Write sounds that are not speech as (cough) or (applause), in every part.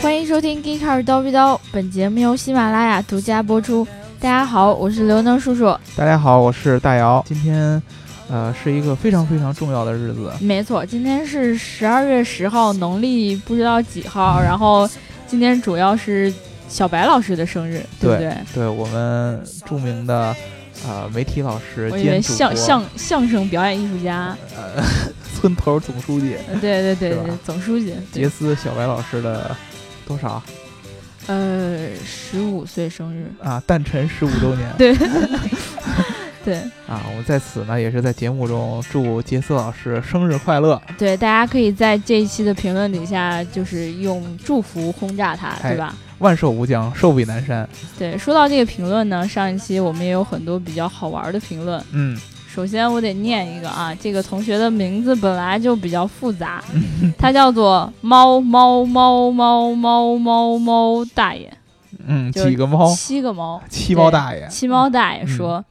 欢迎收听《g e e k a r 叨逼叨》，本节目由喜马拉雅独家播出。大家好，我是刘能叔叔。大家好，我是大姚。今天，呃，是一个非常非常重要的日子。没错，今天是十二月十号，农历不知道几号。然后，今天主要是小白老师的生日，对不对？对我们著名的呃媒体老师兼相相相声表演艺术家，呃，村头总书记。对对对对，总书记。杰斯小白老师的。多少？呃，十五岁生日啊，诞辰十五周年。(laughs) 对，对 (laughs) 啊，我们在此呢，也是在节目中祝杰斯老师生日快乐。对，大家可以在这一期的评论底下，就是用祝福轰炸他，对吧？万寿无疆，寿比南山。对，说到这个评论呢，上一期我们也有很多比较好玩的评论。嗯。首先，我得念一个啊，这个同学的名字本来就比较复杂，(laughs) 他叫做猫猫猫猫猫猫猫大爷。嗯，几个猫？七个猫。七猫大爷。七猫大爷说：“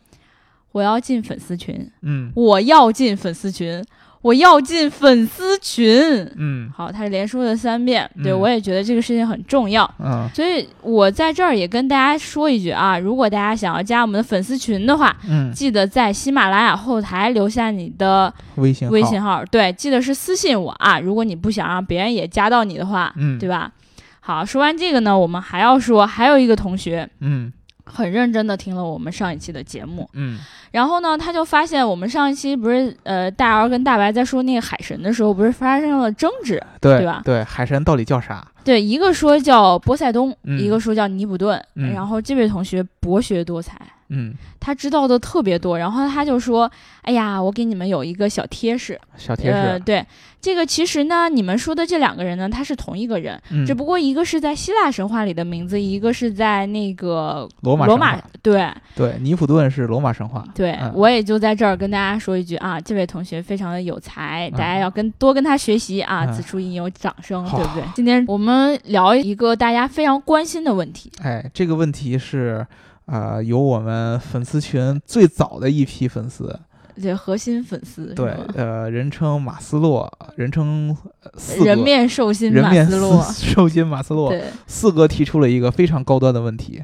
我要进粉丝群。”嗯，我要进粉丝群。我要进粉丝群，嗯，好，他是连说了三遍，对我也觉得这个事情很重要，嗯，所以我在这儿也跟大家说一句啊，如果大家想要加我们的粉丝群的话，嗯，记得在喜马拉雅后台留下你的微信微信号，对，记得是私信我啊，如果你不想让别人也加到你的话，嗯，对吧？好，说完这个呢，我们还要说，还有一个同学，嗯。很认真的听了我们上一期的节目，嗯，然后呢，他就发现我们上一期不是呃大姚跟大白在说那个海神的时候，不是发生了争执，对吧？对，海神到底叫啥？对，一个说叫波塞冬，一个说叫尼普顿，然后这位同学博学多才。嗯，他知道的特别多，然后他就说：“哎呀，我给你们有一个小贴士，小贴士，对。这个其实呢，你们说的这两个人呢，他是同一个人，只不过一个是在希腊神话里的名字，一个是在那个罗马罗马，对。对，尼普顿是罗马神话，对我也就在这儿跟大家说一句啊，这位同学非常的有才，大家要跟多跟他学习啊，此处应有掌声，对不对？今天我们聊一个大家非常关心的问题，哎，这个问题是。啊，有我们粉丝群最早的一批粉丝，这核心粉丝，对，呃，人称马斯洛，人称四人面兽心马斯洛，兽心马斯洛，四哥提出了一个非常高端的问题，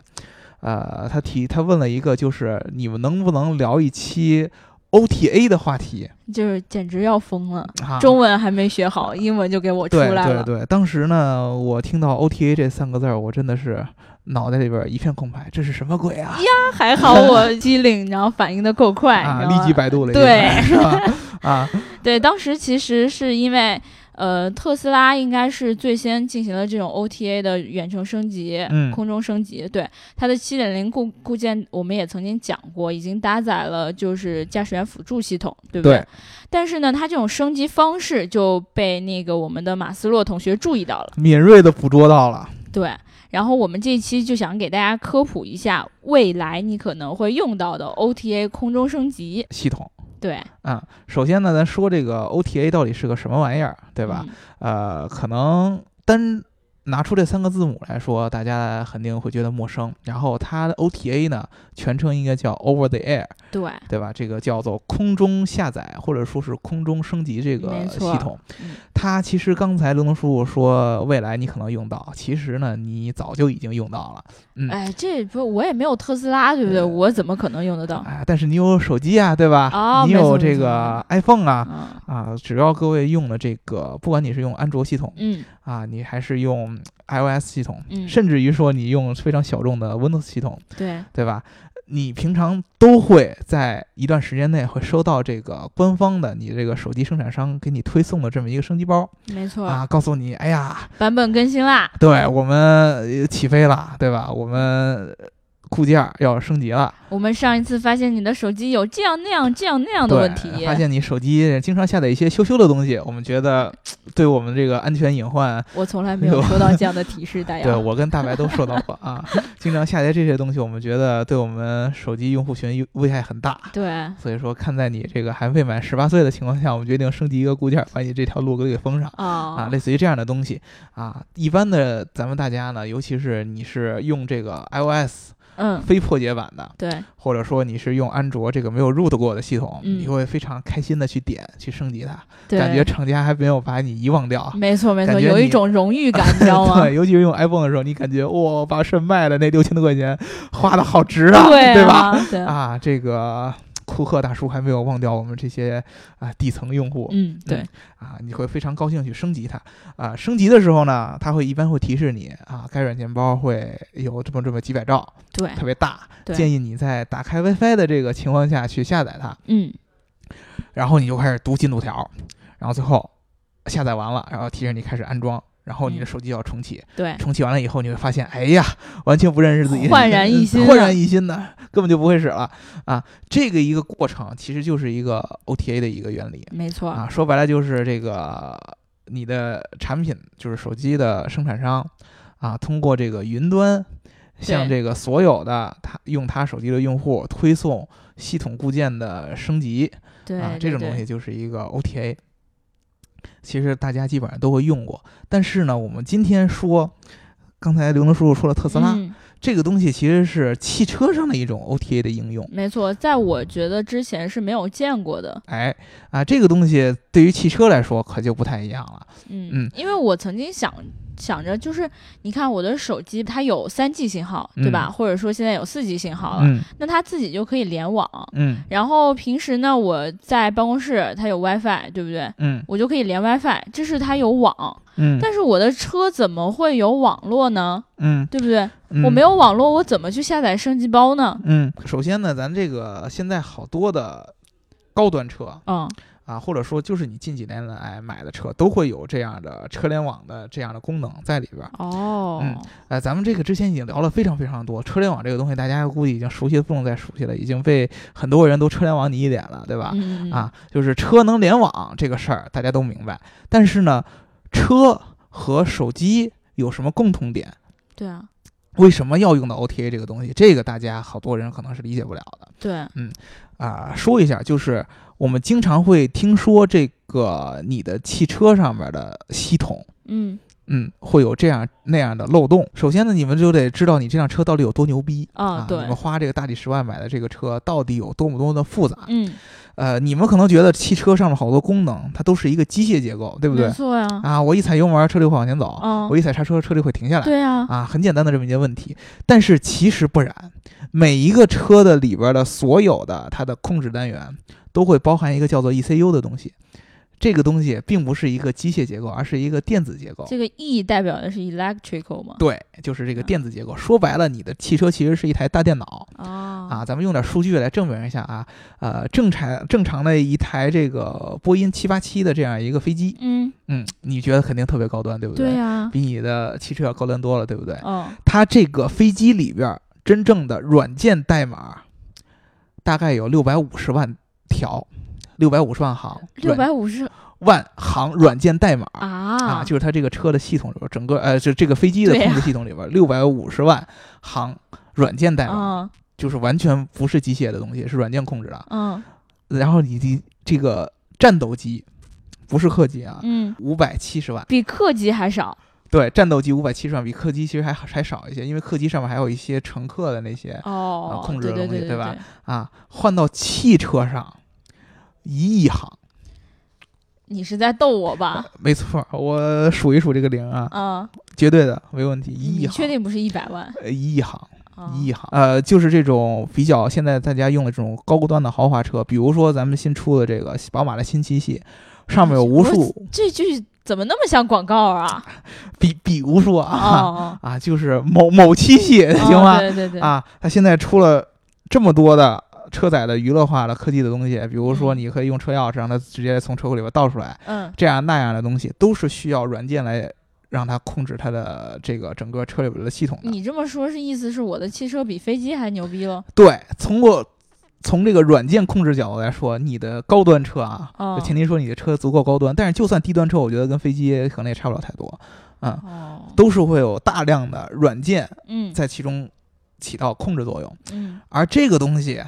呃，他提他问了一个，就是你们能不能聊一期 OTA 的话题？就是简直要疯了，中文还没学好，英文就给我出来了。对对对，当时呢，我听到 OTA 这三个字儿，我真的是。脑袋里边一片空白，这是什么鬼啊？(laughs) 呀，还好我机灵，然后反应的够快，啊，立即百度了，对，是吧？啊，(laughs) 对，当时其实是因为，呃，特斯拉应该是最先进行了这种 OTA 的远程升级，嗯，空中升级，对，它的七点零固固件我们也曾经讲过，已经搭载了就是驾驶员辅助系统，对不对？但是呢，它这种升级方式就被那个我们的马斯洛同学注意到了，敏锐的捕捉到了，对。然后我们这一期就想给大家科普一下未来你可能会用到的 OTA 空中升级系统。对，嗯，首先呢，咱说这个 OTA 到底是个什么玩意儿，对吧？呃，可能单。拿出这三个字母来说，大家肯定会觉得陌生。然后它的 OTA 呢，全称应该叫 Over the Air，对对吧？这个叫做空中下载或者说是空中升级这个系统。它其实刚才刘能叔叔说未来你可能用到，其实呢你早就已经用到了。嗯，哎，这不我也没有特斯拉，对不对？我怎么可能用得到？哎，但是你有手机啊，对吧？啊，你有这个 iPhone 啊，啊，只要各位用了这个，不管你是用安卓系统，嗯，啊，你还是用 iOS 系统，嗯，甚至于说你用非常小众的 Windows 系统，对，对吧？你平常都会在一段时间内会收到这个官方的你这个手机生产商给你推送的这么一个升级包，没错啊，告诉你，哎呀，版本更新啦，对我们起飞了，对吧？我们。固件要升级了。我们上一次发现你的手机有这样那样这样那样的问题，发现你手机经常下载一些羞羞的东西，我们觉得对我们这个安全隐患，我从来没有收到 (laughs) 这样的提示。大家，对我跟大白都收到过啊，经常下载这些东西，我们觉得对我们手机用户群危害很大。对，所以说看在你这个还未满十八岁的情况下，我们决定升级一个固件，把你这条路给给封上啊，类似于这样的东西啊。一般的咱们大家呢，尤其是你是用这个 iOS。嗯，非破解版的，对，或者说你是用安卓这个没有 root 过的系统，嗯你会非常开心的去点去升级它，对感觉厂家还没有把你遗忘掉。没错没错，有一种荣誉感，你知道 (laughs) 吗？对，尤其是用 iPhone 的时候，你感觉哇，把肾卖了那六千多块钱花的好值啊，对吧？啊？对，啊，这个库克大叔还没有忘掉我们这些啊底层用户。嗯，对，啊，你会非常高兴去升级它啊。升级的时候呢，它会一般会提示你啊，该软件包会有这么这么几百兆，对，特别大，对建议你在打开 WiFi 的这个情况下去下载它，嗯，然后你就开始读进度条，然后最后下载完了，然后提示你开始安装。然后你的嗯。手机要重启，对，重启完了以后，你会发现，哎呀，完全不认识自己，焕然一新焕然一新的，根本就不会使了。啊！这个一个过程其实就是一个 OTA 的一个原理。没错，啊，说白了就是这个你的产品就是手机的生产商啊，通过这个云端向这个所有的他用他手机的用户推送系统固件的升级对啊，这种东西就是一个 OTA。其实大家基本上都会用过，但是呢，我们今天说，刚才刘能叔叔说了特斯拉、嗯这个东西，其实是汽车上的一种 OTA 的应用。没错，在我觉得之前是没有见过的，哎啊，这个东西对于汽车来说可就不太一样了。嗯嗯因为我曾经想想着，就是你看我的手机它有三 G 信号，对吧？嗯或者说现在有四 G 信号了，嗯那它自己就可以联网。嗯然后平时呢，我在办公室它有 WiFi，对不对？嗯我就可以连 WiFi，这是它有网。嗯但是我的车怎么会有网络呢？嗯，对不对？嗯我没有网络，我怎么去下载升级包呢？嗯，首先呢，咱这个现在好多的高端车嗯，啊，或者说就是你近几年来买的车，都会有这样的车联网的这样的功能在里边儿。哦，嗯呃，咱们这个之前已经聊了非常非常多，车联网这个东西，大家估计已经熟悉的不能再熟悉了，已经被很多人都车联网你一脸了，对吧？嗯，啊，就是车能联网这个事儿，大家都明白。但是呢，车和手机有什么共同点？对啊，为什么要用到 OTA 这个东西？这个大家好多人可能是理解不了的对，嗯啊。说一下，就是我们经常会听说这个你的汽车上面的系统。嗯嗯，会有这样那样的漏洞。首先呢，你们就得知道你这辆车到底有多牛逼啊对你们花这个大几十万买的这个车到底有多么多么的复杂。嗯，呃，你们可能觉得汽车上面好多功能，它都是一个机械结构，对不对没？错呀，啊，我一踩油门，车就会往前走；嗯我一踩刹车，车就会停下来。对啊，啊，很简单的这么一件问题。但是其实不然，每一个车的里边的所有的它的控制单元都会包含一个叫做 ECU 的东西。这个东西并不是一个机械结构，而是一个电子结构。这个 E 代表的是 electrical 嘛？对，就是这个电子结构。说白了，你的汽车其实是一台大电脑啊啊。咱们用点数据来证明一下啊。呃，正常正常的一台这个波音七八七的这样一个飞机，嗯，嗯，你觉得肯定特别高端，对不对呀，比你的汽车要高端多了，对不对？哦，它这个飞机里边儿真正的软件代码大概有六百五十万条，六百五十万行，六软百五十万行软件代码。啊啊，就是它这个车的系统里边，整个呃，就这个飞机的控制系统里边，六百五十万行软件代码，嗯就是完全不是机械的东西，是软件控制的。嗯然后你的这个战斗机，不是客机啊，嗯，五百七十万。比客机还少对，战斗机五百七十万，比客机其实还还少一些，因为客机上面还有一些乘客的那些哦，控制的东西对吧？啊，换到汽车上，一亿行，你是在逗我吧？没错，我数一数这个零啊，啊，绝对的没问题，一亿确定不是一百万？呃一亿行，啊一亿行，呃，就是这种比较现在大家用的这种高端的豪华车，比如说咱们新出的这个宝马的新七系，上面有无数这句怎么那么像广告啊？(laughs) 比比如说啊哦，啊，就是某某七系，哦行吗？对对对，啊，它现在出了这么多的车载的娱乐化的科技的东西，比如说嗯。你可以用车钥匙让它直接从车库里边倒出来，嗯，这样那样的东西都是需要软件来让它控制它的这个整个车里边的系统的。你这么说，是意思是我的汽车比飞机还牛逼了？对，从我从这个软件控制角度来说，你的高端车啊，哦。就前提说你的车足够高端，但是就算低端车，我觉得跟飞机可能也差不了太多，嗯，哦，都是会有大量的软件嗯。在其中起到控制作用。嗯。而这个东西，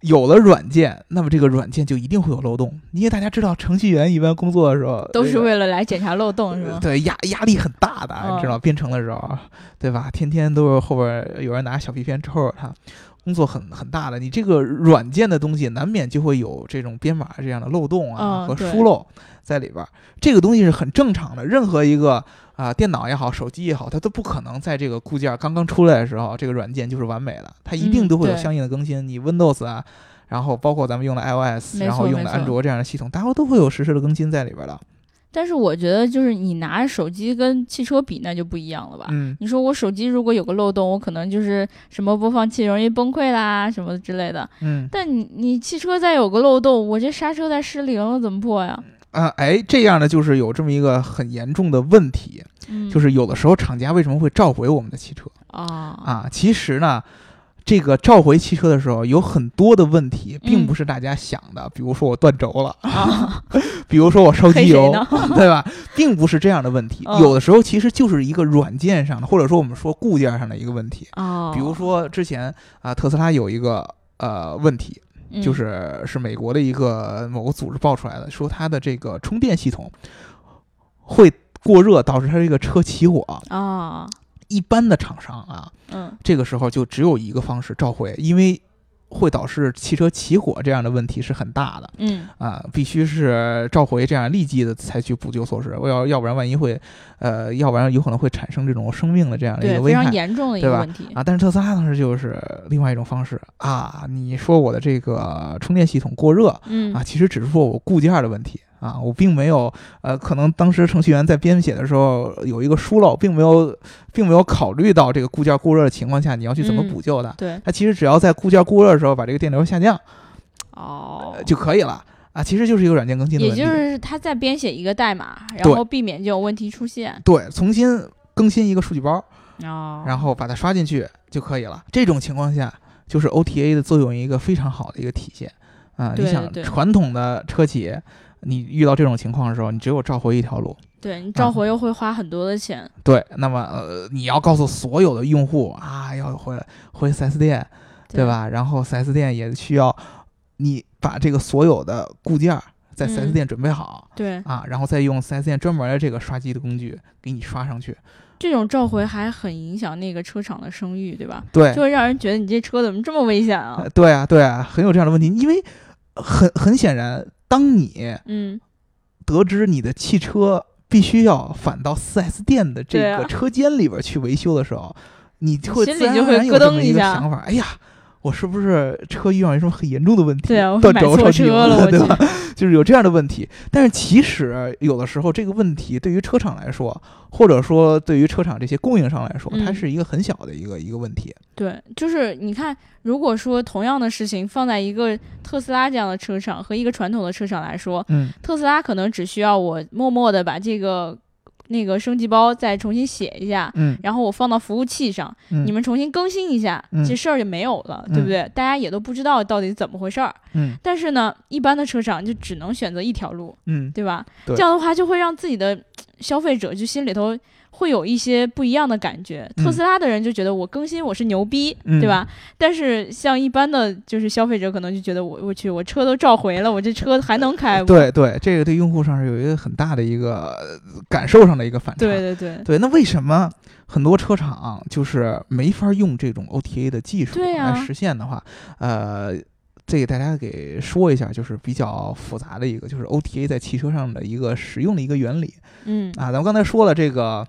有了软件，那么这个软件就一定会有漏洞，因为大家知道，程序员一般工作的时候都是为了来检查漏洞，是吧？对，压压力很大的，你知道，编程的时候，对吧？天天都是后边有人拿小皮鞭抽着他，工作很很大的。你这个软件的东西，难免就会有这种编码这样的漏洞啊和疏漏在里边，这个东西是很正常的。任何一个啊，电脑也好，手机也好，它都不可能在这个固件刚刚出来的时候，这个软件就是完美的，它一定都会有相应的更新。你 Windows 啊。然后包括咱们用的 iOS，然后用的安卓这样的系统，大家都会有实时的更新在里边的。但是我觉得，就是你拿手机跟汽车比，那就不一样了吧？嗯，你说我手机如果有个漏洞，我可能就是什么播放器容易崩溃啦，什么之类的。嗯，但你你汽车再有个漏洞，我这刹车再失灵了怎么破呀？啊，哎，这样的就是有这么一个很严重的问题，就是有的时候厂家为什么会召回我们的汽车啊？啊，其实呢。这个召回汽车的时候，有很多的问题，并不是大家想的。比如说我断轴了，(laughs) 比如说我烧机油，(laughs) 对吧？并不是这样的问题。有的时候其实就是一个软件上的，或者说我们说固件上的一个问题。比如说之前啊，特斯拉有一个呃问题，就是是美国的一个某个组织爆出来的，说它的这个充电系统会过热，导致它这个车起火啊。一般的厂商啊，嗯，这个时候就只有一个方式召回，因为会导致汽车起火这样的问题是很大的，嗯。啊，必须是召回这样立即的采取补救措施，要要不然万一会，呃，要不然有可能会产生这种生命的这样的一个危害，非常严重的一个问题。啊。但是特斯拉当时就是另外一种方式。啊，你说我的这个充电系统过热，嗯。啊，其实只是说我固件的问题。啊，我并没有，呃，可能当时程序员在编写的时候有一个疏漏，并没有，并没有考虑到这个固件过热的情况下，你要去怎么补救的。对，它其实只要在固件过热的时候把这个电流下降，哦，就可以了。啊，其实就是一个软件更新的问题。也就是他在编写一个代码，然后避免这种问题出现。对，重新更新一个数据包，哦，然后把它刷进去就可以了。这种情况下，就是 OTA 的作用一个非常好的一个体现。啊，你想传统的车企。你遇到这种情况的时候，你只有召回一条路。对你召回又会花很多的钱。对，那么呃，你要告诉所有的用户啊，要回回 4S 店，对吧？然后 4S 店也需要你把这个所有的固件在 4S 店准备好。对啊，然后再用 4S 店专门的这个刷机的工具给你刷上去。这种召回还很影响那个车厂的声誉，对吧？对，就会让人觉得你这车怎么这么危险啊？对啊，对啊，很有这样的问题，因为很很显然。当你嗯得知你的汽车必须要返到 4S 店的这个车间里边去维修的时候，你会心里就会咯噔一个，想法，哎呀。我是不是车遇上什么很严重的问题？对啊，断轴超车了，(laughs) 对吧？(laughs) 就是有这样的问题。但是其实有的时候，这个问题对于车厂来说，或者说对于车厂这些供应商来说，它是一个很小的一个一个问题。对，就是你看，如果说同样的事情放在一个特斯拉这样的车厂和一个传统的车厂来说，嗯，特斯拉可能只需要我默默的把这个。那个升级包再重新写一下，嗯，然后我放到服务器上，你们重新更新一下，这事儿就没有了，对不对？大家也都不知道到底怎么回事儿，嗯。但是呢，一般的车厂就只能选择一条路，嗯，对吧？这样的话就会让自己的消费者就心里头。会有一些不一样的感觉。特斯拉的人就觉得我更新我是牛逼，对吧？但是像一般的就是消费者可能就觉得我我去我车都召回了，我这车还能开？对对，这个对用户上是有一个很大的一个感受上的一个反差。对对对对，那为什么很多车厂就是没法用这种 OTA 的技术来实现的话？呃，这个大家给说一下，就是比较复杂的一个，就是 OTA 在汽车上的一个使用的一个原理。嗯啊，咱们刚才说了，这个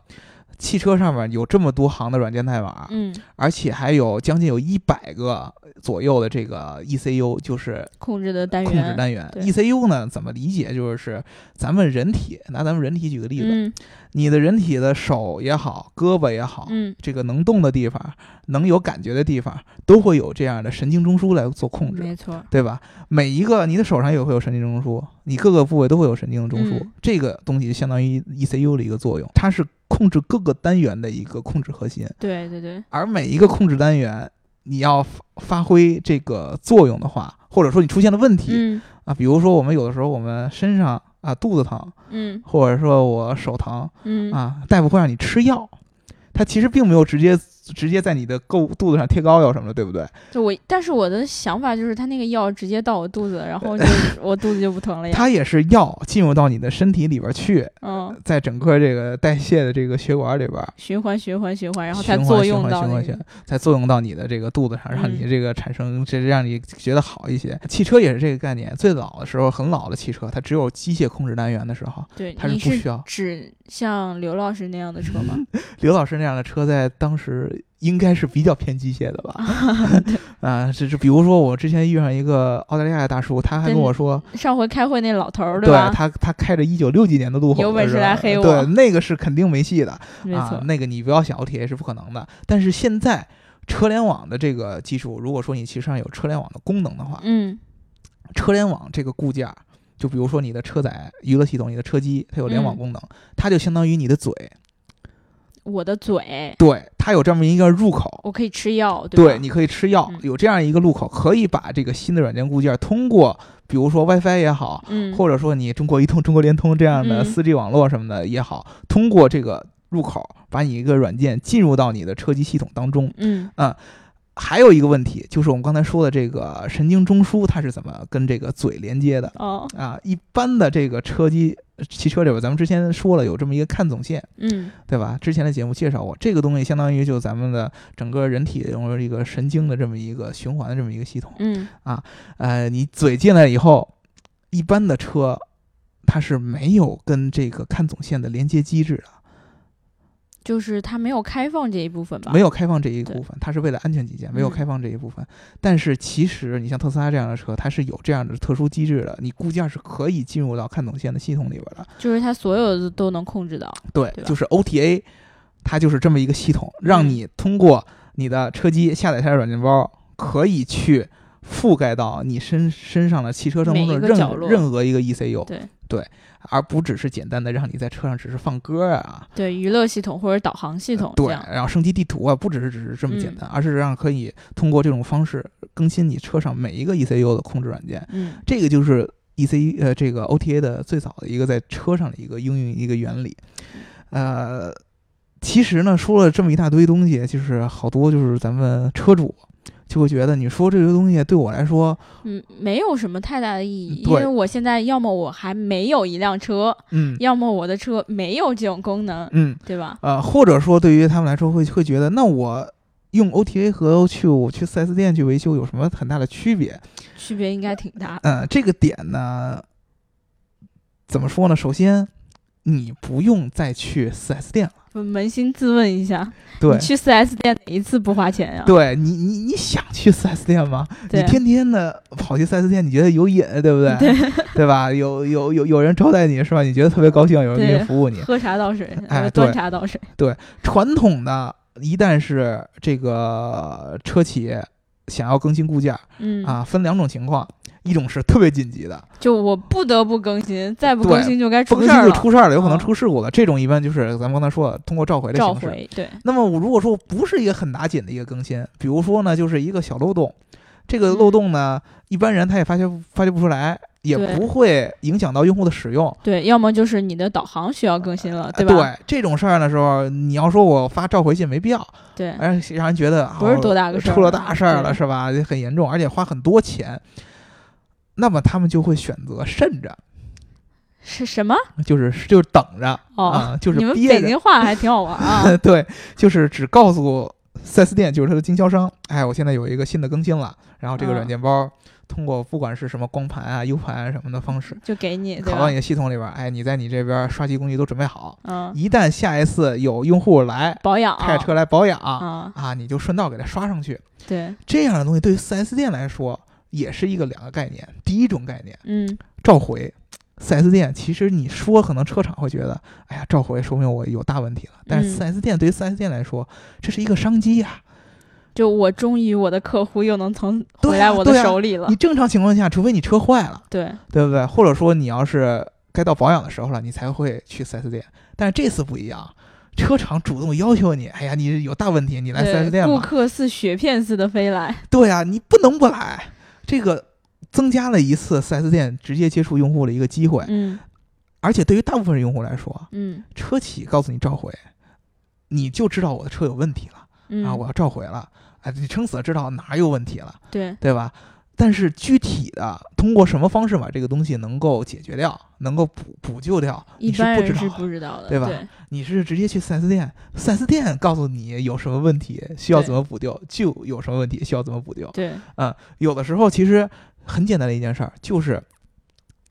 汽车上面有这么多行的软件代码，嗯，而且还有将近有一百个左右的这个 ECU，就是控制的单元。控制单元 ECU 呢，怎么理解？就是咱们人体，拿咱们人体举个例子，你的人体的手也好，胳膊也好，嗯，这个能动的地方，能有感觉的地方，都会有这样的神经中枢来做控制，没错，对吧？每一个你的手上也会有神经中枢，你各个部位都会有神经中枢，这个东西就相当于 ECU 的一个作用，它是控制各个单元的一个控制核心。对对对。而每一个控制单元，你要发挥这个作用的话，或者说你出现了问题，嗯啊，比如说我们有的时候我们身上啊肚子疼，嗯，或者说我手疼，嗯啊，大夫会让你吃药，他其实并没有直接直接在你的够肚子上贴膏药什么的，对不对？就我，但是我的想法就是，他那个药直接到我肚子，然后就 (laughs) 我肚子就不疼了呀。它也是药进入到你的身体里边去，嗯，在整个这个代谢的这个血管里边循环循环循环，然后才作用到循环循环，才作用到你的这个肚子上，让你这个产生，这让你觉得好一些。汽车也是这个概念，最早的时候，很老的汽车，它只有机械控制单元的时候，对，它是不需要。指像刘老师那样的车吗？(laughs) 刘老师那样的车在当时应该是比较偏机械的吧？(laughs) (laughs) 啊，这是比如说我之前遇上一个澳大利亚的大叔，他还跟我说，上回开会那老头儿对吧？他他开着一九六几年的路虎，有本事来黑我，对，那个是肯定没戏的，没错，那个你不要想 OTA 是不可能的。但是现在车联网的这个技术，如果说你其实上有车联网的功能的话，嗯，车联网这个固件。就比如说你的车载娱乐系统，你的车机它有联网功能，它就相当于你的嘴。我的嘴。对，它有这么一个入口，我可以吃药。对，你可以吃药，有这样一个入口，可以把这个新的软件固件通过，比如说 WiFi 也好，嗯，或者说你中国移动、中国联通这样的 4G 网络什么的也好，通过这个入口，把你一个软件进入到你的车机系统当中。嗯啊。还有一个问题，就是我们刚才说的这个神经中枢，它是怎么跟这个嘴连接的？哦，啊，一般的这个车机汽车里边，咱们之前说了有这么一个看总线，嗯，对吧？之前的节目介绍过，这个东西相当于就咱们的整个人体用一个神经的这么一个循环的这么一个系统，嗯，啊，呃，你嘴进来以后，一般的车它是没有跟这个看总线的连接机制的。就是它没有开放这一部分吧？没有开放这一部分，它是为了安全起见，没有开放这一部分。但是其实你像特斯拉这样的车，它是有这样的特殊机制的，你固件是可以进入到看懂线的系统里边的。就是它所有的都能控制到。对，就是 OTA，它就是这么一个系统，让你通过你的车机下载它的软件包，可以去覆盖到你身身上的汽车生活的任任何一个 ECU。对对。而不只是简单的让你在车上只是放歌啊，对娱乐系统或者导航系统，对，然后升级地图啊，不只是只是这么简单，而是让可以通过这种方式更新你车上每一个 ECU 的控制软件。嗯，这个就是 EC 呃这个 OTA 的最早的一个在车上的一个应用一个原理。呃，其实呢说了这么一大堆东西，就是好多就是咱们车主。就会觉得你说这个东西对我来说，嗯，没有什么太大的意义，因为我现在要么我还没有一辆车，嗯，要么我的车没有这种功能，嗯，对吧？呃，或者说对于他们来说会会觉得，那我用 OTA 和去我去 4S 店去维修有什么很大的区别？区别应该挺大。嗯，这个点呢，怎么说呢？首先，你不用再去 4S 店了。扪心自问一下，你去 4S 店哪一次不花钱呀？对你，你你想去 4S 店吗？你天天的跑去 4S 店，你觉得有瘾，对不对？对，对吧？有有有有人招待你是吧？你觉得特别高兴，有人给你服务你，喝茶倒水，哎，端茶倒水。对，传统的，一旦是这个车企想要更新固件，嗯啊，分两种情况。一种是特别紧急的，就我不得不更新，再不更新就该出事儿了，出事儿了，有可能出事故了。这种一般就是咱们刚才说的，通过召回的形式。召回对。那么如果说不是一个很打紧的一个更新，比如说呢，就是一个小漏洞，这个漏洞呢，一般人他也发觉发觉不出来，也不会影响到用户的使用。对，要么就是你的导航需要更新了，对吧？对，这种事儿的时候，你要说我发召回信没必要，对，而让人觉得不是多大个事儿，出了大事儿了是吧？很严重，而且花很多钱。那么他们就会选择慎着，是什么？就是就是等着啊，就是你们北京话还挺好玩啊。(laughs) 对，就是只告诉四 S 店，就是它的经销商，哎，我现在有一个新的更新了，然后这个软件包通过不管是什么光盘啊、U 盘什么的方式，就给你拷到你的系统里边，哎，你在你这边刷机工具都准备好，嗯，一旦下一次有用户来保养，开着车来保养啊，啊，你就顺道给他刷上去。对，这样的东西对于四 S 店来说。也是一个两个概念，第一种概念，嗯，召回四 S 店其实你说可能车厂会觉得，哎呀，召回说明我有大问题了，但是四 S 店对于四 S 店来说，这是一个商机呀，就我终于我的客户又能从回来我的手里了。你正常情况下，除非你车坏了，对对不对？或者说你要是该到保养的时候了，你才会去四 S 店，但是这次不一样。车厂主动要求你，哎呀，你有大问题，你来四 S 店吧。顾客似雪片似的飞来。对呀，你不能不来。这个增加了一次 4S 店直接接触用户的一个机会，嗯，而且对于大部分用户来说，嗯，车企告诉你召回，你就知道我的车有问题了，啊，我要召回了，哎，你撑死了知道哪有问题了，对。对吧？但是具体的通过什么方式把这个东西能够解决掉，能够补补救掉，一般人是不知道的，对吧？你是直接去四 S 店四 S 店告诉你有什么问题需要怎么补救，就有什么问题需要怎么补救。对，嗯，有的时候其实很简单的一件事儿，就是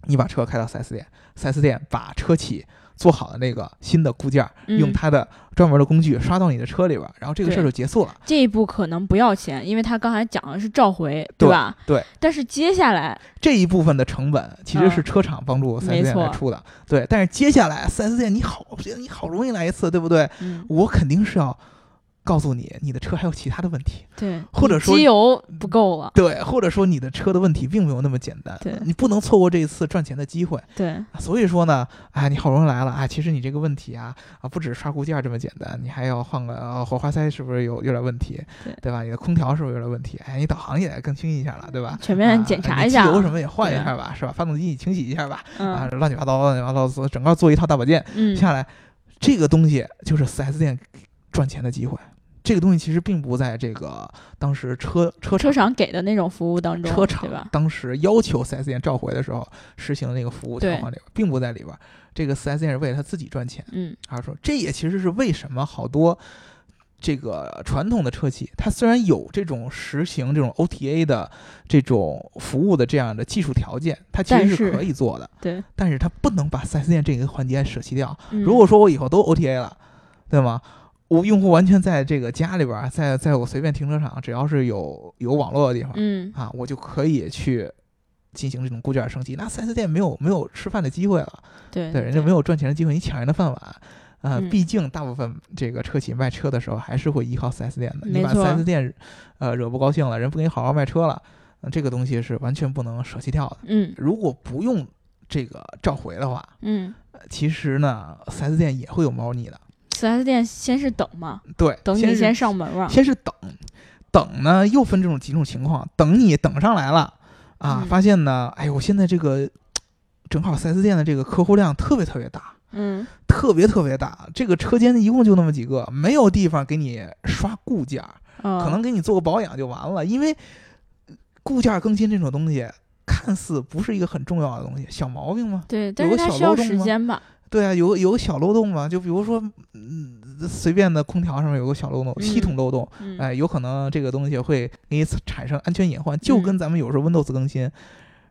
你把车开到四 S 店四 S 店把车企。做好的那个新的固件，用它的专门的工具刷到你的车里边，然后这个事儿就结束了。这一步可能不要钱，因为他刚才讲的是召回，对吧？对。但是接下来这一部分的成本其实是车厂帮助四 S 店来出的，对。但是接下来四 S 店你好，你好容易来一次，对不对？我肯定是要。告诉你，你的车还有其他的问题，对，或者说机油不够了，对，或者说你的车的问题并没有那么简单，对，你不能错过这一次赚钱的机会，对，所以说呢，哎，你好容易来了，哎，其实你这个问题啊，啊，不止刷固件这么简单，你还要换个火花塞，是不是有有点问题？对，对吧？你的空调是不是有点问题？哎，你导航也更清晰一下了，对吧？全面检查一下，机油什么也换一下吧，是吧？发动机你清洗一下吧，啊，乱七八糟，乱七八糟，整个做一套大保健，嗯，下来，这个东西就是四 S 店赚钱的机会。这个东西其实并不在这个当时车车车厂给的那种服务当中，车厂当时要求 4S 店召回的时候实行的那个服务条款里边，并不在里边。这个 4S 店是为了他自己赚钱。嗯，他说这也其实是为什么好多这个传统的车企，它虽然有这种实行这种 OTA 的这种服务的这样的技术条件，它其实是可以做的。对，但是它不能把 4S 店这个环节舍弃掉。如果说我以后都 OTA 了，对吗？我用户完全在这个家里边，在在我随便停车场，只要是有有网络的地方，嗯啊，我就可以去进行这种固件升级。那四 S 店没有没有吃饭的机会了，对对，人家没有赚钱的机会，你抢人的饭碗啊！毕竟大部分这个车企卖车的时候还是会依靠四 S 店的。你把四 S 店呃惹不高兴了，人不给你好好卖车了，这个东西是完全不能舍弃掉的。嗯，如果不用这个召回的话，嗯，其实呢，四 S 店也会有猫腻的。四 S 店先是等嘛，对，等你先上门了。先是等，等呢又分这种几种情况。等你等上来了啊，发现呢，哎呦，现在这个正好四 S 店的这个客户量特别特别大，嗯，特别特别大。这个车间一共就那么几个，没有地方给你刷固件，可能给你做个保养就完了。因为固件更新这种东西，看似不是一个很重要的东西，小毛病吗？对，但是它需要时间吧。对啊，有有个小漏洞嘛，就比如说，嗯，随便的空调上面有个小漏洞，系统漏洞，哎，有可能这个东西会给你产生安全隐患，就跟咱们有时候 Windows 更新，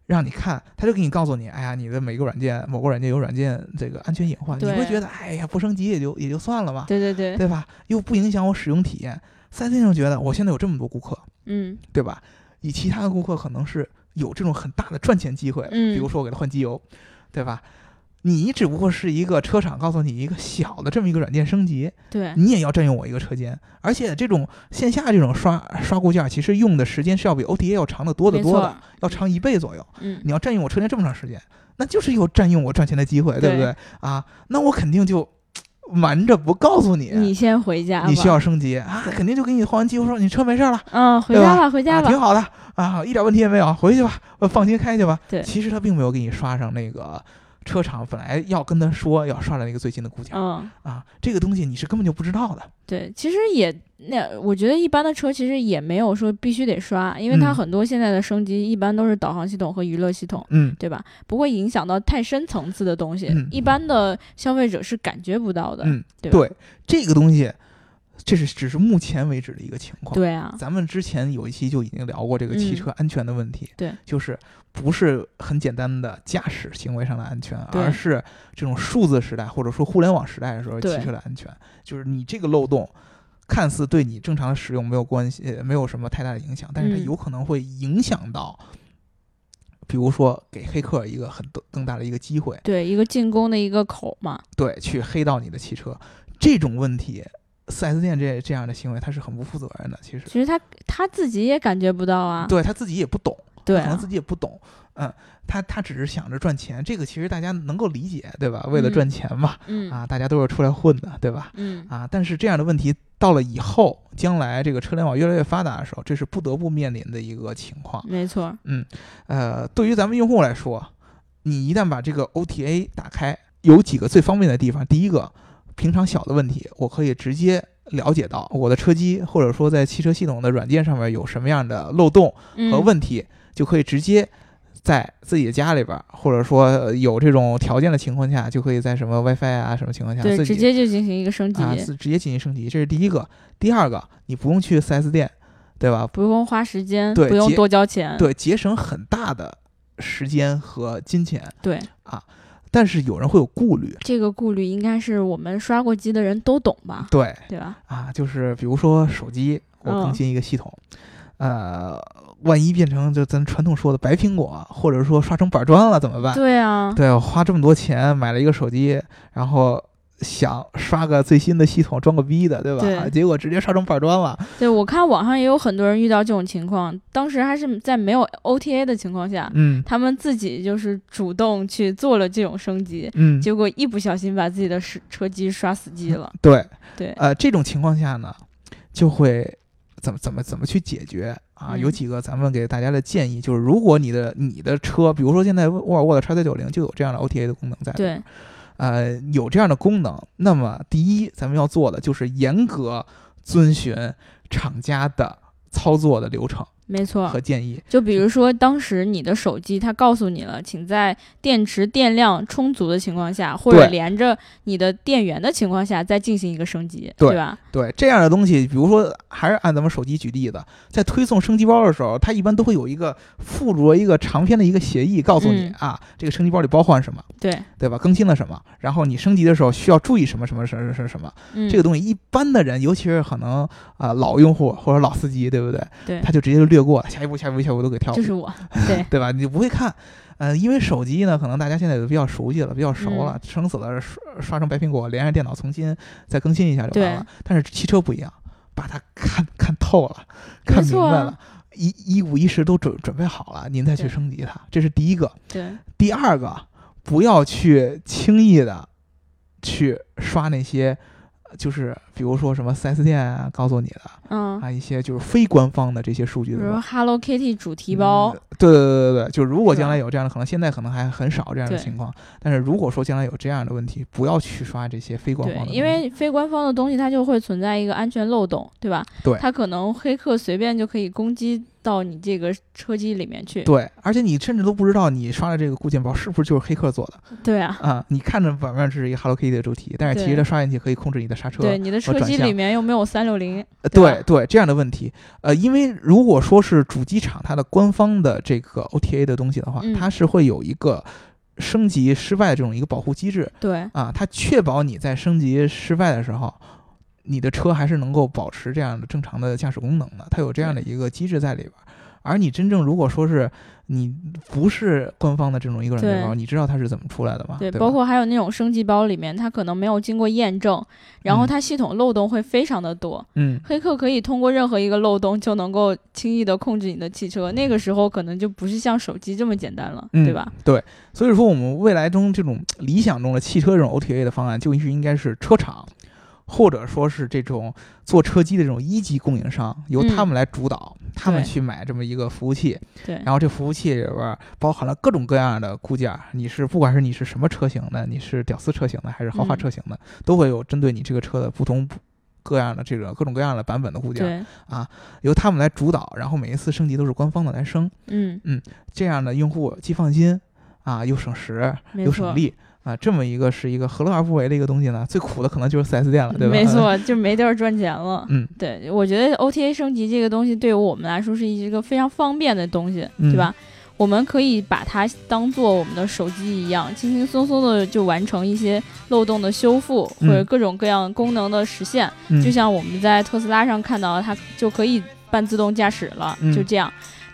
让你看，他就给你告诉你，哎呀，你的每个软件，某个软件有软件这个安全隐患，你会觉得，哎呀，不升级也就也就算了嘛，对对对，对吧？又不影响我使用体验。三星就觉得，我现在有这么多顾客，嗯，对吧？以其他的顾客可能是有这种很大的赚钱机会，嗯，比如说我给他换机油，对吧？你只不过是一个车厂告诉你一个小的这么一个软件升级，对你也要占用我一个车间，而且这种线下这种刷刷固件，其实用的时间是要比 OTA 要长得多得多的，要长一倍左右。嗯，你要占用我车间这么长时间，那就是有占用我赚钱的机会，对不对？啊，那我肯定就 (tsk) 瞒着不告诉你，你先回家，你需要升级啊，肯定就给你换完机油说你车没事了，嗯，回家了，回家吧，挺好的啊，一点问题也没有，回去吧，放心开去吧。对，其实他并没有给你刷上那个。车厂本来要跟他说要刷的那个最新的固件，嗯啊，这个东西你是根本就不知道的。对，其实也那我觉得一般的车其实也没有说必须得刷，因为它很多现在的升级一般都是导航系统和娱乐系统，嗯，对吧？不会影响到太深层次的东西，一般的消费者是感觉不到的。嗯，对，这个东西。这是只是目前为止的一个情况。对啊，咱们之前有一期就已经聊过这个汽车安全的问题。对，就是不是很简单的驾驶行为上的安全，而是这种数字时代或者说互联网时代的时候汽车的安全。就是你这个漏洞，看似对你正常的使用没有关系，没有什么太大的影响，但是它有可能会影响到，比如说给黑客一个很更大的一个机会。对，一个进攻的一个口嘛。对，去黑到你的汽车，这种问题。四 S 店这这样的行为，他是很不负责任的。其实，其实他他自己也感觉不到啊。对他自己也不懂，对，可能自己也不懂。嗯，他他只是想着赚钱，这个其实大家能够理解，对吧？为了赚钱嘛，嗯啊，大家都是出来混的，对吧？嗯啊，但是这样的问题到了以后，将来这个车联网越来越发达的时候，这是不得不面临的一个情况。没错。嗯，呃，对于咱们用户来说，你一旦把这个 OTA 打开，有几个最方便的地方。第一个，平常小的问题，我可以直接。了解到我的车机或者说在汽车系统的软件上面有什么样的漏洞和问题，就可以直接在自己的家里边，或者说有这种条件的情况下，就可以在什么 WiFi 啊什么情况下，对，直接就进行一个升级啊，直接进行升级，这是第一个。第二个，你不用去 4S 店，对吧？不用花时间，对，不用多交钱，对，节省很大的时间和金钱，对啊。但是有人会有顾虑，这个顾虑应该是我们刷过机的人都懂吧？对，对吧？啊，就是比如说手机，我更新一个系统，呃，万一变成就咱传统说的白苹果，或者说刷成板砖了怎么办？对啊，对，我花这么多钱买了一个手机，然后。想刷个最新的系统装个逼的，对吧？对。结果直接刷成板砖了。对，我看网上也有很多人遇到这种情况，当时还是在没有 OTA 的情况下，嗯，他们自己就是主动去做了这种升级，嗯，结果一不小心把自己的车车机刷死机了。(laughs) 对，对，呃，这种情况下呢，就会怎么怎么怎么去解决啊？有几个咱们给大家的建议，就是如果你的你的车，比如说现在沃尔沃的 X C 九零就有这样的 OTA 的功能在，对。呃，有这样的功能，那么第一，咱们要做的就是严格遵循厂家的操作的流程。没错，和建议，就比如说当时你的手机它告诉你了，请在电池电量充足的情况下，或者连着你的电源的情况下再进行一个升级，对吧？对，这样的东西，比如说还是按咱们手机举例子，在推送升级包的时候，它一般都会有一个附着一个长篇的一个协议，告诉你啊，这个升级包里包含什么，对对吧？更新了什么，然后你升级的时候需要注意什么什么什么什么什么，这个东西一般的人，尤其是可能啊老用户或者老司机，对不对？对，他就直接就略过了，下一步下一步。下一步都给跳，就是我，对 (laughs) 对吧？你不会看，呃，因为手机呢，可能大家现在都比较熟悉了，比较熟了，撑死了刷刷成白苹果，连上电脑重新再更新一下就完了。但是汽车不一样，把它看看透了，看明白了，一一五一十都准准备好了，您再去升级它，这是第一个。对，第二个，不要去轻易的去刷那些。就是比如说什么四 S 店啊，告诉你的，嗯，啊一些就是非官方的这些数据，比如 Hello Kitty 主题包，对对对对对，就如果将来有这样的可能，现在可能还很少这样的情况，但是如果说将来有这样的问题，不要去刷这些非官方的，因为非官方的东西它就会存在一个安全漏洞，对吧？对，它可能黑客随便就可以攻击。到你这个车机里面去，对，而且你甚至都不知道你刷的这个固件包是不是就是黑客做的。对啊，啊，你看着表面是一个 Hello Kitty 的主题，但是其实它刷进去可以控制你的刹车。对，你的车机里面又没有三六零。对对，这样的问题，呃，因为如果说是主机厂它的官方的这个 OTA 的东西的话，它是会有一个升级失败的这种一个保护机制。对，啊，它确保你在升级失败的时候。你的车还是能够保持这样的正常的驾驶功能的，它有这样的一个机制在里边。而你真正如果说是你不是官方的这种一个软件包，你知道它是怎么出来的吗？对，包括还有那种升级包里面，它可能没有经过验证，然后它系统漏洞会非常的多。嗯，黑客可以通过任何一个漏洞就能够轻易的控制你的汽车，那个时候可能就不是像手机这么简单了，对吧？对，所以说我们未来中这种理想中的汽车这种 OTA 的方案，就是应该是车厂。或者说是这种做车机的这种一级供应商，由他们来主导，他们去买这么一个服务器，对，然后这服务器里边包含了各种各样的固件，你是不管是你是什么车型的，你是屌丝车型的还是豪华车型的，都会有针对你这个车的不同各样的这个各种各样的版本的固件，啊，由他们来主导，然后每一次升级都是官方的来升，嗯。嗯，这样的用户既放心啊，又省时又省力。啊，这么一个是一个何乐而不为的一个东西呢？最苦的可能就是 4S 店了，对吧？没错，就没地儿赚钱了。嗯，对，我觉得 OTA 升级这个东西对于我们来说是一个非常方便的东西，对吧？我们可以把它当做我们的手机一样，轻轻松松的就完成一些漏洞的修复或者各种各样功能的实现。就像我们在特斯拉上看到，它就可以半自动驾驶了，就这样。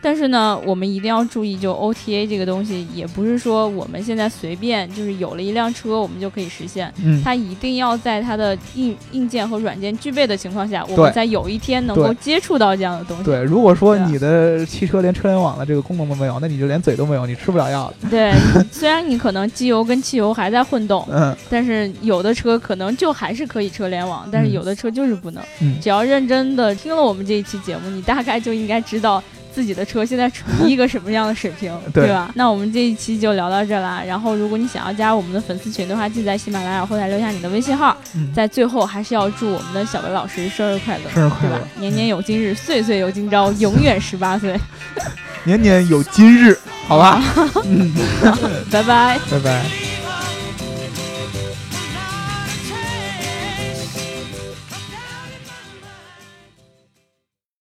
但是呢，我们一定要注意，就 OTA 这个东西，也不是说我们现在随便就是有了一辆车，我们就可以实现。嗯，它一定要在它的硬硬件和软件具备的情况下，我们在有一天能够接触到这样的东西。对，如果说你的汽车连车联网的这个功能都没有，那你就连嘴都没有，你吃不了药了。(laughs) 对，虽然你可能机油跟汽油还在混动，嗯，但是有的车可能就还是可以车联网，但是有的车就是不能。嗯，只要认真的听了我们这一期节目，你大概就应该知道。自己的车现在处于一个什么样的水平，(laughs) 对吧？那我们这一期就聊到这啦。然后，如果你想要加入我们的粉丝群的话，记得在喜马拉雅后台留下你的微信号。在最后，还是要祝我们的小文老师生日快乐，生日快乐，年年有今日，岁岁有今朝，永远十八岁，(laughs) 年年有今日，好吧？(laughs) 嗯，拜拜，拜拜。